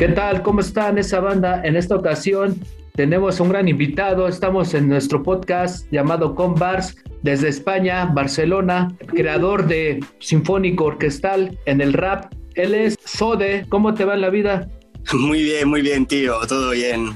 ¿Qué tal? ¿Cómo están esa banda? En esta ocasión tenemos un gran invitado. Estamos en nuestro podcast llamado Combars desde España, Barcelona, creador de Sinfónico Orquestal en el rap. Él es Sode. ¿Cómo te va en la vida? Muy bien, muy bien, tío. Todo bien.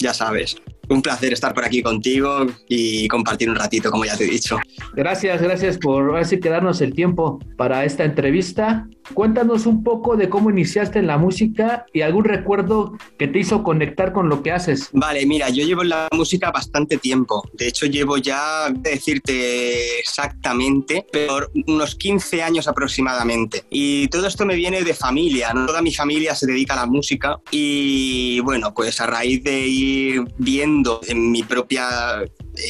ya sabes un placer estar por aquí contigo y compartir un ratito, como ya te he dicho. Gracias, gracias por así quedarnos el tiempo para esta entrevista. Cuéntanos un poco de cómo iniciaste en la música y algún recuerdo que te hizo conectar con lo que haces. Vale, mira, yo llevo en la música bastante tiempo. De hecho, llevo ya, decirte exactamente, pero unos 15 años aproximadamente. Y todo esto me viene de familia, ¿no? Toda mi familia se dedica a la música y bueno, pues a raíz de ir viendo en mi, propia,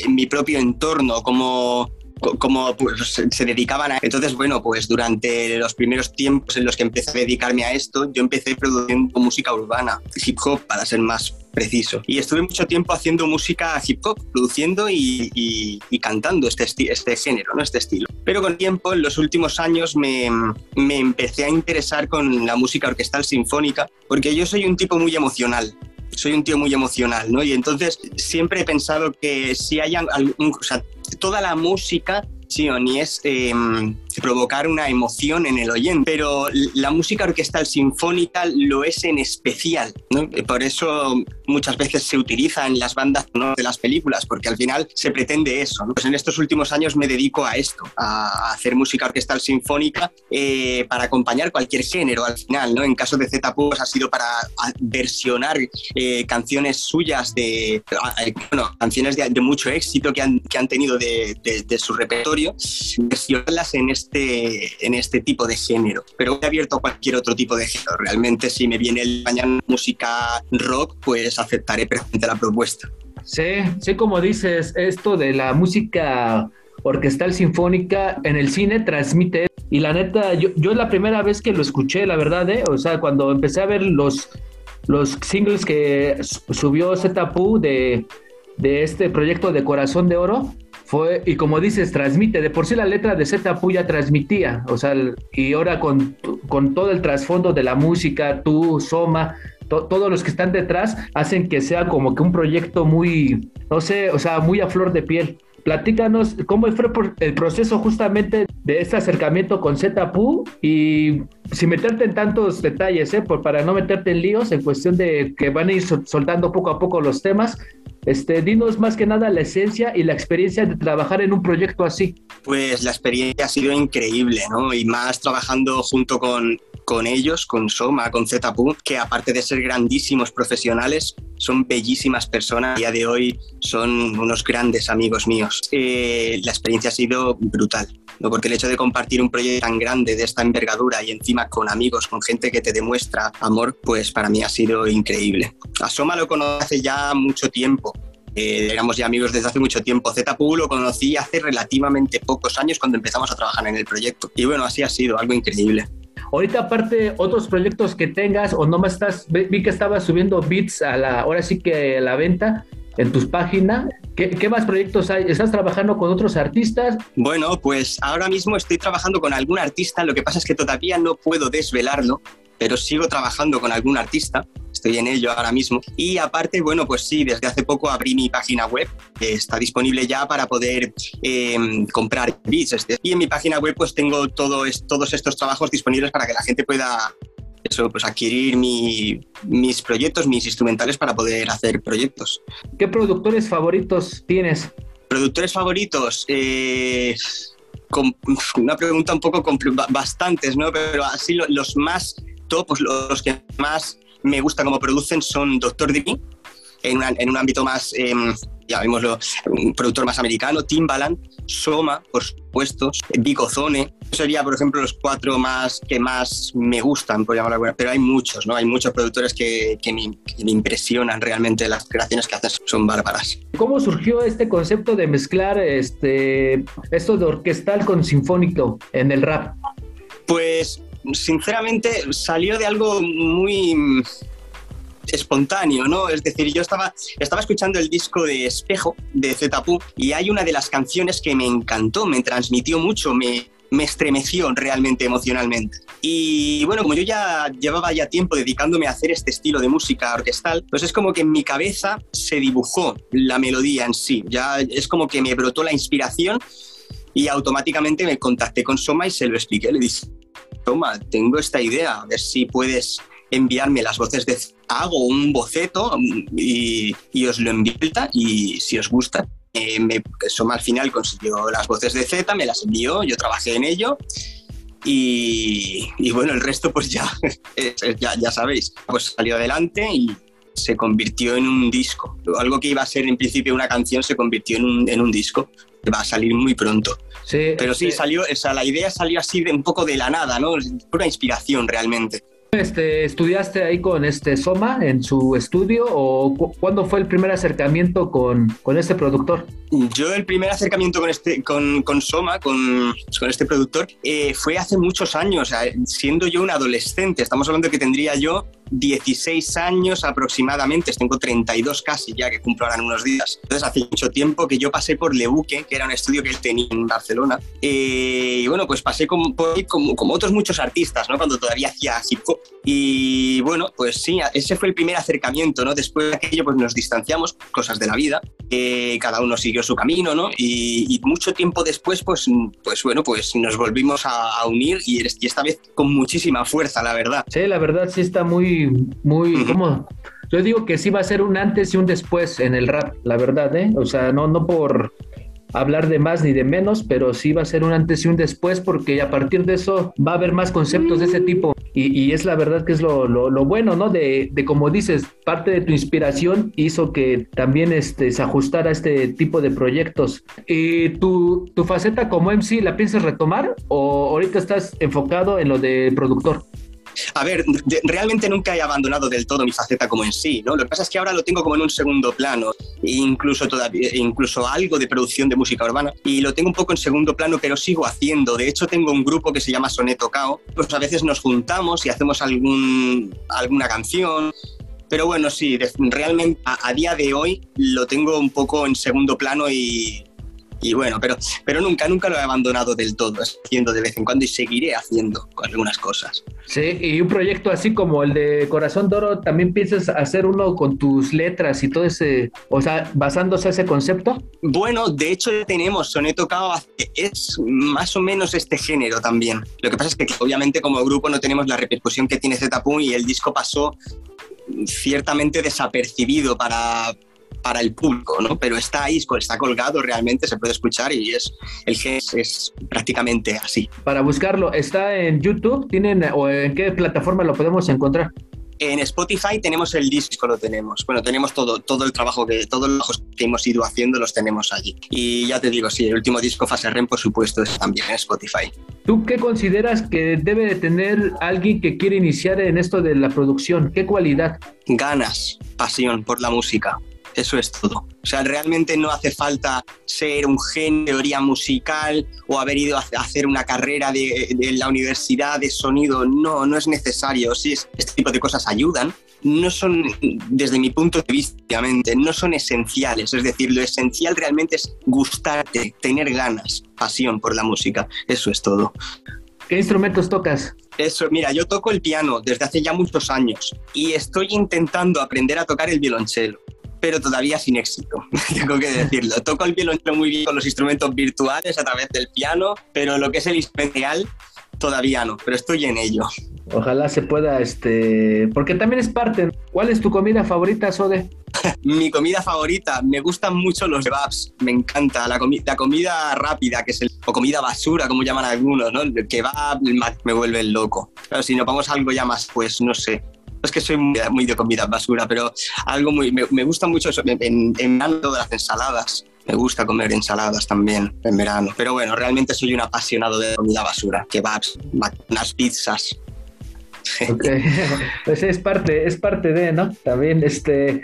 en mi propio entorno, como como pues, se dedicaban a... Entonces, bueno, pues durante los primeros tiempos en los que empecé a dedicarme a esto, yo empecé produciendo música urbana, hip hop para ser más preciso. Y estuve mucho tiempo haciendo música hip hop, produciendo y, cantando este, este género, ¿no? este estilo. Pero con tiempo, en los últimos años, me, me empecé a interesar con la música orquestal sinfónica, porque yo soy un tipo muy emocional soy un tío muy emocional, ¿no? Y entonces siempre he pensado que si hay algún, o sea, toda la música sí o ni es em, provocar una emoción en el oyente, pero la música orquestal sinfónica lo es en especial. ¿no? Por eso muchas veces se utiliza en las bandas de las películas, porque al final se pretende eso. Pues en estos últimos años me dedico a esto, a hacer música orquestal sinfónica eh, para acompañar cualquier género al final. ¿no? En caso de Z pues ha sido para versionar eh, canciones suyas de, bueno, canciones de, mucho éxito que han, que han tenido de, de su repertorio, versionarlas en este este, en este tipo de género. Pero he abierto a cualquier otro tipo de género. Realmente si me viene el mañana música rock, pues aceptaré perfectamente la propuesta. Sí, sí, como dices, esto de la música orquestal sinfónica en el cine transmite. Y la neta, yo, yo la primera vez que lo escuché, la verdad, ¿eh? o sea, cuando empecé a ver los, los singles que subió Zetapu de, de este proyecto de Corazón de Oro, fue, y como dices, transmite, de por sí la letra de Z Puya transmitía, o sea, y ahora con, con todo el trasfondo de la música, tú, Soma, todos los que están detrás, hacen que sea como que un proyecto muy, no sé, o sea, muy a flor de piel. Platícanos cómo fue el proceso justamente de este acercamiento con ZPU y sin meterte en tantos detalles, ¿eh? Por, para no meterte en líos en cuestión de que van a ir soltando poco a poco los temas, este, dinos más que nada la esencia y la experiencia de trabajar en un proyecto así. Pues la experiencia ha sido increíble, ¿no? Y más trabajando junto con, con ellos, con Soma, con ZPU, que aparte de ser grandísimos profesionales, son bellísimas personas. A día de hoy son unos grandes amigos míos. Eh, la experiencia ha sido brutal, ¿no? porque el hecho de compartir un proyecto tan grande, de esta envergadura y encima con amigos, con gente que te demuestra amor, pues para mí ha sido increíble. A Soma lo conoce ya mucho tiempo. Eh, éramos ya amigos desde hace mucho tiempo. ZPU lo conocí hace relativamente pocos años cuando empezamos a trabajar en el proyecto. Y bueno, así ha sido, algo increíble. Ahorita aparte, otros proyectos que tengas o nomás estás, vi que estabas subiendo beats a la, ahora sí que a la venta en tus páginas. ¿Qué, ¿Qué, más proyectos hay? ¿Estás trabajando con otros artistas? Bueno, pues ahora mismo estoy trabajando con algún artista, lo que pasa es que todavía no puedo desvelarlo, pero sigo trabajando con algún artista estoy en ello ahora mismo. Y aparte, bueno, pues sí, desde hace poco abrí mi página web, que está disponible ya para poder eh, comprar beats. Y en mi página web pues tengo todo todos estos trabajos disponibles para que la gente pueda eso, pues adquirir mis proyectos, mis instrumentales para poder hacer proyectos. ¿Qué productores favoritos tienes? Productores favoritos, eh, con una pregunta un poco bastantes, ¿no? Pero así los más pues los que más me gusta cómo producen son Doctor Dre, en, en un ámbito más, eh, llamémoslo, un productor más americano, Timbaland, Soma, por supuesto, Big Ozone. Sería, por ejemplo, los cuatro más que más me gustan, por llamarlo pero hay muchos, ¿no? Hay muchos productores que, que, me, me, impresionan realmente, las creaciones que hacen son bárbaras. ¿Cómo surgió este concepto de mezclar este, esto de orquestal con sinfónico en el rap? Pues sinceramente salió de algo muy espontáneo, ¿no? Es decir, yo estaba, estaba escuchando el disco de Espejo de Zetapu y hay una de las canciones que me encantó, me transmitió mucho, me, me estremeció realmente emocionalmente. Y bueno, como yo ya llevaba ya tiempo dedicándome a hacer este estilo de música orquestal, pues es como que en mi cabeza se dibujó la melodía en sí. Ya es como que me brotó la inspiración y automáticamente me contacté con Soma y se lo expliqué. Le dije, Soma, tengo esta idea, a ver si puedes enviarme las voces de... Hago un boceto y, os lo envío y si os gusta, eh, me, Soma al final consiguió las voces de Z, me las envió, yo trabajé en ello y, bueno, el resto pues ya, ya, ya sabéis, pues salió adelante y se convirtió en un disco. Algo que iba a ser en principio una canción se convirtió en un disco. Va a salir muy pronto. Sí, Pero sí, salió, o sea, la idea salió así de un poco de la nada, ¿no? Una inspiración realmente. Este, ¿Estudiaste ahí con este Soma en su estudio o cuándo fue el primer acercamiento con, con este productor? Yo el primer acercamiento con, este, con, con Soma, con, con este productor, eh, fue hace muchos años, siendo yo un adolescente. Estamos hablando que tendría yo 16 años aproximadamente, tengo 32 casi ya que cumplo ahora en unos días. Entonces hace mucho tiempo que yo pasé por Lebuque, que era un estudio que él tenía en Barcelona. Eh, y bueno, pues pasé como, como, como, otros muchos artistas, ¿no? Cuando todavía hacía hip hop. Y bueno, pues sí, ese fue el primer acercamiento, ¿no? Después de aquello pues nos distanciamos, cosas de la vida, eh, cada uno siguió su camino, ¿no? Y, mucho tiempo después, pues, pues bueno, pues nos volvimos a, unir y, y esta vez con muchísima fuerza, la verdad. Sí, la verdad sí está muy muy, ¿cómo? Yo digo que sí va a ser un antes y un después en el rap, la verdad, ¿eh? O sea, no, no por hablar de más ni de menos, pero sí va a ser un antes y un después porque a partir de eso va a haber más conceptos de ese tipo y, es la verdad que es lo, lo, bueno, ¿no? De, de, como dices, parte de tu inspiración hizo que también este, se ajustara a este tipo de proyectos. ¿Y tu, tu faceta como MC la piensas retomar o ahorita estás enfocado en lo de productor? A ver, realmente nunca he abandonado del todo mi faceta como en sí, ¿no? Lo que pasa es que ahora lo tengo como en un segundo plano, incluso, todavía, incluso algo de producción de música urbana, y lo tengo un poco en segundo plano, pero sigo haciendo. De hecho, tengo un grupo que se llama Soneto Cao, pues a veces nos juntamos y hacemos algún, alguna canción, pero bueno, sí, realmente a, día de hoy lo tengo un poco en segundo plano y, y bueno, pero, pero nunca, nunca lo he abandonado del todo, haciendo de vez en cuando y seguiré haciendo algunas cosas. Sí, y un proyecto así como el de Corazón Doro, ¿también piensas hacer uno con tus letras y todo ese, o sea, basándose ese concepto? Bueno, de hecho tenemos Soneto Cao, es más o menos este género también. Lo que pasa es que obviamente como grupo no tenemos la repercusión que tiene Zetapum y el disco pasó ciertamente desapercibido para, para el público, ¿no? Pero está ahí, está colgado realmente, se puede escuchar y es el que es, prácticamente así. Para buscarlo, ¿está en YouTube? ¿Tienen o en qué plataforma lo podemos encontrar? En Spotify tenemos el disco, lo tenemos. Bueno, tenemos todo, todo el trabajo que, todos los que hemos ido haciendo los tenemos allí. Y ya te digo, sí, el último disco Fase REM, por supuesto, es también en Spotify. ¿Tú qué consideras que debe de tener alguien que quiere iniciar en esto de la producción? ¿Qué cualidad? Ganas, pasión por la música. Eso es todo. O sea, realmente no hace falta ser un genio de teoría musical o haber ido a hacer una carrera de, la universidad de sonido. No, no es necesario. Sí, este tipo de cosas ayudan. No son, desde mi punto de vista, obviamente, no son esenciales. Es decir, lo esencial realmente es gustarte, tener ganas, pasión por la música. Eso es todo. ¿Qué instrumentos tocas? Eso, mira, yo toco el piano desde hace ya muchos años y estoy intentando aprender a tocar el violonchelo pero todavía sin éxito, tengo que decirlo. Toco el violonchelo muy bien con los instrumentos virtuales a través del piano, pero lo que es el instrumento real todavía no, pero estoy en ello. Ojalá se pueda, este, porque también es parte. ¿Cuál es tu comida favorita, Sode? Mi comida favorita, me gustan mucho los kebabs, me encanta la, la comida rápida, que es el, o comida basura, como llaman algunos, ¿no? El kebab me vuelve loco. Pero si nos vamos a algo ya más, pues no sé, es que soy muy, de comida basura, pero algo muy, me, gusta mucho eso, en, verano todas las ensaladas. Me gusta comer ensaladas también en verano. Pero bueno, realmente soy un apasionado de comida basura, kebabs, unas pizzas. Okay. pues es parte, es parte de, ¿no? También este,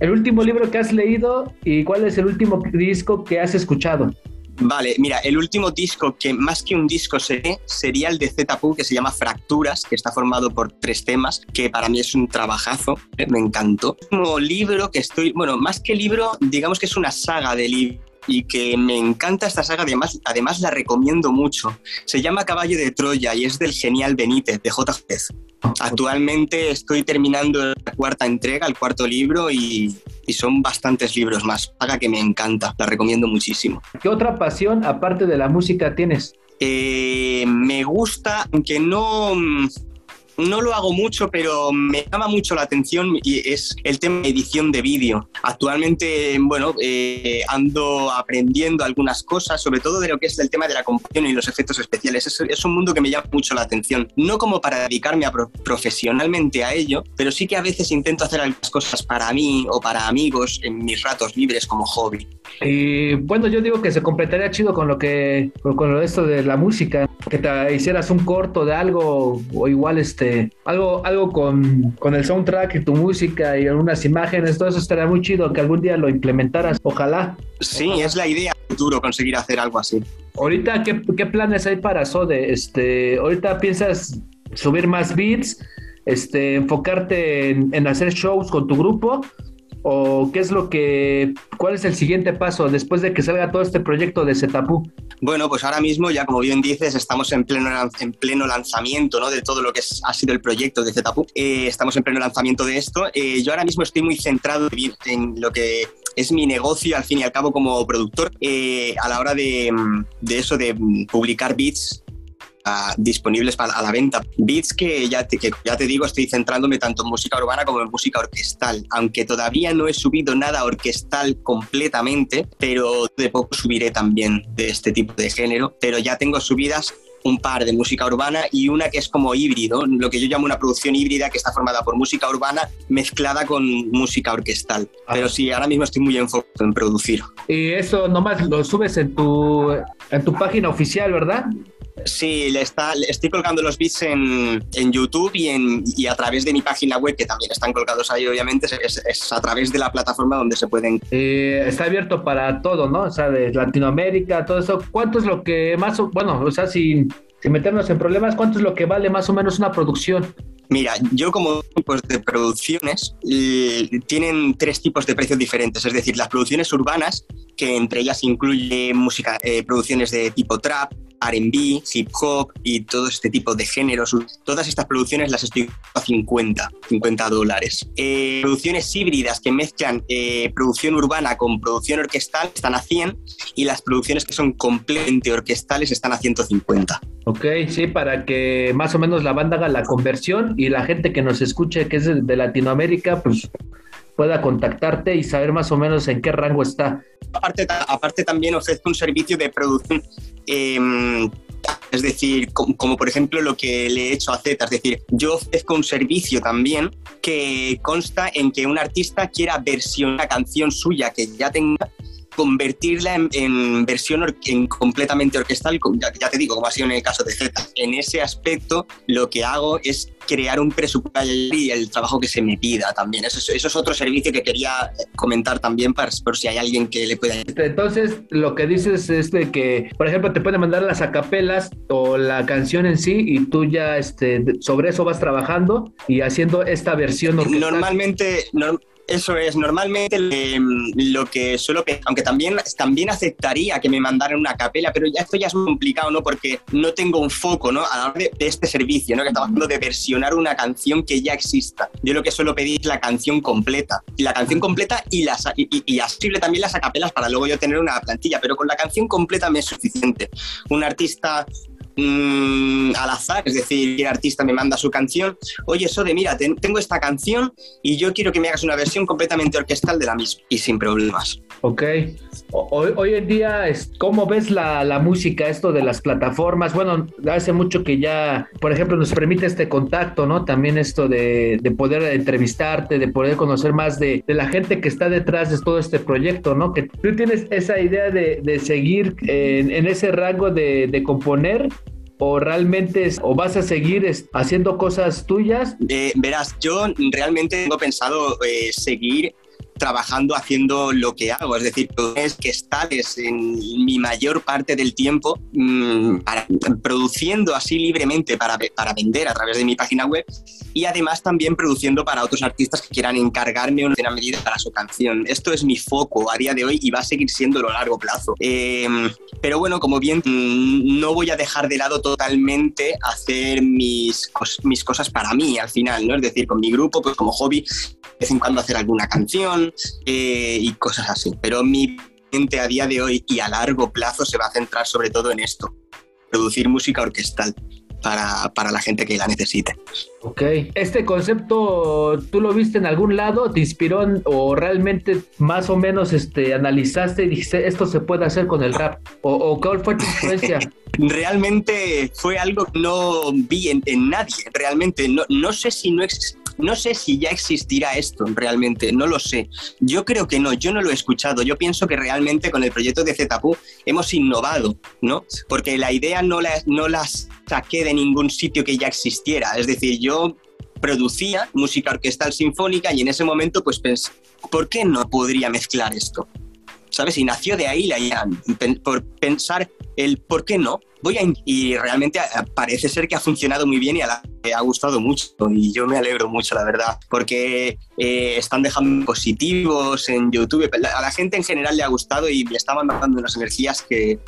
el último libro que has leído y cuál es el último disco que has escuchado. Vale, mira, el último disco que más que un disco sería el de Zetapu, que se llama Fracturas, que está formado por tres temas, que para mí es un trabajazo, ¿eh? me encantó. Como libro que estoy, bueno, más que libro, digamos que es una saga de libros y que me encanta esta saga, además, además la recomiendo mucho. Se llama Caballo de Troya y es del genial Benítez, de J. Actualmente estoy terminando la cuarta entrega, el cuarto libro y, y son bastantes libros más. Saga que me encanta, la recomiendo muchísimo. ¿Qué otra pasión aparte de la música tienes? Eh, me gusta, aunque no, no lo hago mucho, pero me llama mucho la atención y es el tema de edición de vídeo. Actualmente, bueno, eh, ando aprendiendo algunas cosas, sobre todo de lo que es el tema de la composición y los efectos especiales. Es, un mundo que me llama mucho la atención. No como para dedicarme profesionalmente a ello, pero sí que a veces intento hacer algunas cosas para mí o para amigos en mis ratos libres como hobby. Y bueno, yo digo que se completaría chido con lo que, con lo de esto de la música, que te hicieras un corto de algo o igual este algo, algo con, con el soundtrack y tu música y algunas imágenes, todo eso estaría muy chido que algún día lo implementaras, ojalá. Sí, es la idea futuro conseguir hacer algo así. Ahorita, ¿qué, qué planes hay para Sode? Este, ahorita piensas subir más beats, este, enfocarte en, en hacer shows con tu grupo o qué es lo que, cuál es el siguiente paso después de que salga todo este proyecto de Zetapu? Bueno, pues ahora mismo ya como bien dices, estamos en pleno, en pleno lanzamiento ¿no? de todo lo que ha sido el proyecto de Zetapu. Eh, estamos en pleno lanzamiento de esto. Eh, yo ahora mismo estoy muy centrado en lo que es mi negocio al fin y al cabo como productor eh, a la hora de, de, eso de publicar beats disponibles para, a la venta. Beats que ya, te, que ya te digo, estoy centrándome tanto en música urbana como en música orquestal, aunque todavía no he subido nada orquestal completamente, pero de poco subiré también de este tipo de género, pero ya tengo subidas un par de música urbana y una que es como híbrido, lo que yo llamo una producción híbrida que está formada por música urbana mezclada con música orquestal. Ah. Pero sí, ahora mismo estoy muy enfocado en producir. Y eso nomás lo subes en tu, en tu página oficial, ¿verdad? Sí, le está, estoy colgando los beats en, en YouTube y, en, y, a través de mi página web, que también están colgados ahí, obviamente, es, a través de la plataforma donde se pueden. Eh, está abierto para todo, ¿no? O sea, de Latinoamérica, todo eso. ¿Cuánto es lo que más, bueno, o sea, sin, sin meternos en problemas, cuánto es lo que vale más o menos una producción? Mira, yo como tipos de producciones eh, tienen tres tipos de precios diferentes, es decir, las producciones urbanas, que entre ellas incluye música, eh, producciones de tipo trap, RB, hip hop y todo este tipo de géneros. Todas estas producciones las estoy a 50, 50 dólares. Eh, producciones híbridas que mezclan eh, producción urbana con producción orquestal están a 100 y las producciones que son completamente orquestales están a 150. Ok, sí, para que más o menos la banda haga la conversión y la gente que nos escuche que es de Latinoamérica, pues pueda contactarte y saber más o menos en qué rango está. Aparte, aparte también ofrezco un servicio de producción, em, es decir, como, por ejemplo lo que le he hecho a Z, es decir, yo ofrezco un servicio también que consta en que un artista quiera versionar una canción suya que ya tenga convertirla en, versión en completamente orquestal, ya, te digo, como ha sido en el caso de Z. En ese aspecto, lo que hago es crear un presupuesto y el trabajo que se me pida también. Eso, eso es otro servicio que quería comentar también para, por si hay alguien que le pueda. Entonces, lo que dices es de que, por ejemplo, te pueden mandar las acapelas o la canción en sí y tú ya este, sobre eso vas trabajando y haciendo esta versión orquestal. Normalmente, eso es, normalmente lo que suelo aunque también, también aceptaría que me mandaran una capela, pero ya esto ya es muy complicado, ¿no? Porque no tengo un foco, ¿no? A la hora de, este servicio, ¿no? Que estamos hablando de versionar una canción que ya exista. Yo lo que suelo pedir es la canción completa. La canción completa y, las, y, y, también las acapelas para luego yo tener una plantilla, pero con la canción completa me es suficiente. Un artista Mm, al azar, es decir, el artista me manda su canción, oye Sode, mira, tengo esta canción y yo quiero que me hagas una versión completamente orquestal de la misma y sin problemas. Ok. Hoy, en día, ¿cómo ves la, música, esto de las plataformas? Bueno, hace mucho que ya, por ejemplo, nos permite este contacto, ¿no? También esto de, poder entrevistarte, de poder conocer más de, la gente que está detrás de todo este proyecto, ¿no? Que tú tienes esa idea de, seguir en, ese rango de componer o realmente o vas a seguir haciendo cosas tuyas? Eh, verás, yo realmente tengo pensado eh, seguir trabajando haciendo lo que hago, es decir, es que estás en mi mayor parte del tiempo mmm, produciendo así libremente para, para vender a través de mi página web y además también produciendo para otros artistas que quieran encargarme una medida para su canción. Esto es mi foco a día de hoy y va a seguir siendo a largo plazo. Eh, pero bueno, como bien, mm, no voy a dejar de lado totalmente hacer mis, mis cosas para mí al final, ¿no? Es decir, con mi grupo, pues como hobby, de vez en cuando hacer alguna canción eh, y cosas así. Pero mi mente a día de hoy y a largo plazo se va a centrar sobre todo en esto, producir música orquestal para, para, la gente que la necesite. Ok. ¿Este concepto tú lo viste en algún lado? ¿Te inspiró o realmente más o menos este, analizaste y dijiste esto se puede hacer con el rap? ¿O, o cuál fue tu influencia? realmente fue algo que no vi en, en nadie. Realmente no, no sé si no existe no sé si ya existirá esto realmente, no lo sé. Yo creo que no, yo no lo he escuchado. Yo pienso que realmente con el proyecto de ZPU hemos innovado, ¿no? Porque la idea no la, no la saqué de ningún sitio que ya existiera. Es decir, yo producía música orquestal sinfónica y en ese momento pues pensé, ¿por qué no podría mezclar esto? ¿Sabes? Y nació de ahí la idea, por pensar el por qué no. Voy a y realmente parece ser que ha funcionado muy bien y a la ha gustado mucho y yo me alegro mucho, la verdad, porque eh, están dejando positivos en YouTube. A la gente en general le ha gustado y me está mandando unas energías que,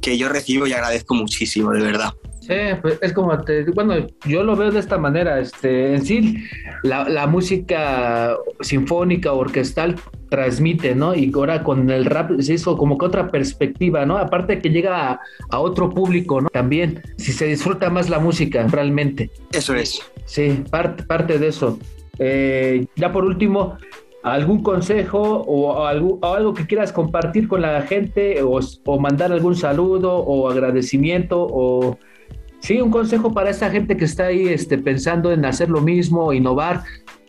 que yo recibo y agradezco muchísimo, de verdad. Sí, pues es como, te, bueno, yo lo veo de esta manera, este, en sí, la, la música sinfónica, orquestal, transmite, ¿no? Y ahora con el rap se hizo como que otra perspectiva, ¿no? Aparte que llega a, a, otro público, ¿no? También, si se disfruta más la música, realmente. Eso es. Sí, parte, parte de eso. Eh, ya por último, ¿algún consejo o algo, o algo, que quieras compartir con la gente o, o mandar algún saludo o agradecimiento o Sí, un consejo para esa gente que está ahí este, pensando en hacer lo mismo, innovar.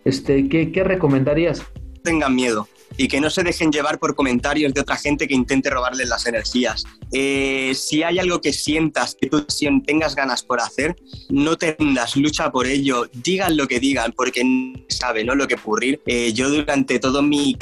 Este, ¿qué, ¿Qué recomendarías? Tengan miedo y que no se dejen llevar por comentarios de otra gente que intente robarles las energías. Eh, si hay algo que sientas, que tú tengas ganas por hacer, no te rindas, lucha por ello, digan lo que digan, porque sabe ¿no? lo que ocurrir. Eh, yo durante todo mi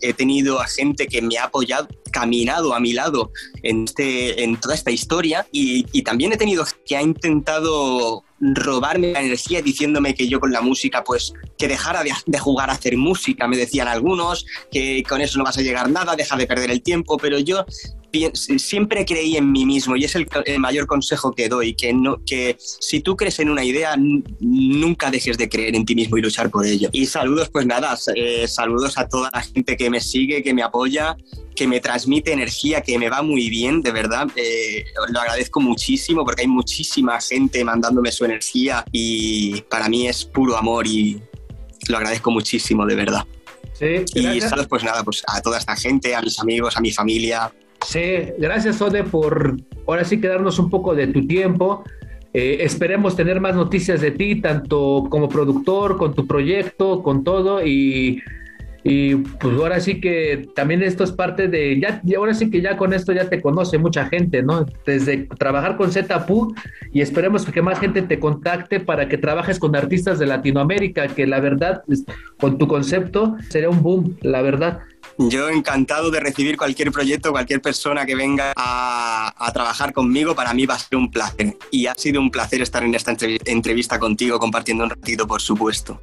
he tenido a gente que me ha apoyado, caminado a mi lado en, este, en toda esta historia y, y también he tenido que ha intentado robarme la energía diciéndome que yo con la música, pues que dejara de, jugar a hacer música, me decían algunos, que con eso no vas a llegar nada, deja de perder el tiempo, pero yo siempre creí en mí mismo y es el, el, mayor consejo que doy, que, no, que si tú crees en una idea, nunca dejes de creer en ti mismo y luchar por ello. Y saludos, pues nada, eh, saludos a toda la gente que me sigue, que me apoya, que me transmite energía, que me va muy bien, de verdad. Eh, lo agradezco muchísimo porque hay muchísima gente mandándome su energía y para mí es puro amor y lo agradezco muchísimo, de verdad. Sí, y saludos, pues nada, pues a toda esta gente, a mis amigos, a mi familia, Sí, gracias Ode por ahora sí quedarnos un poco de tu tiempo. Eh, esperemos tener más noticias de ti, tanto como productor, con tu proyecto, con todo. Y, y pues ahora sí que también esto es parte de, ya, ahora sí que ya con esto ya te conoce mucha gente, ¿no? Desde trabajar con ZPU y esperemos que más gente te contacte para que trabajes con artistas de Latinoamérica, que la verdad, con tu concepto, sería un boom, la verdad. Yo encantado de recibir cualquier proyecto, cualquier persona que venga a, a, trabajar conmigo, para mí va a ser un placer. Y ha sido un placer estar en esta entrevista contigo, compartiendo un ratito, por supuesto.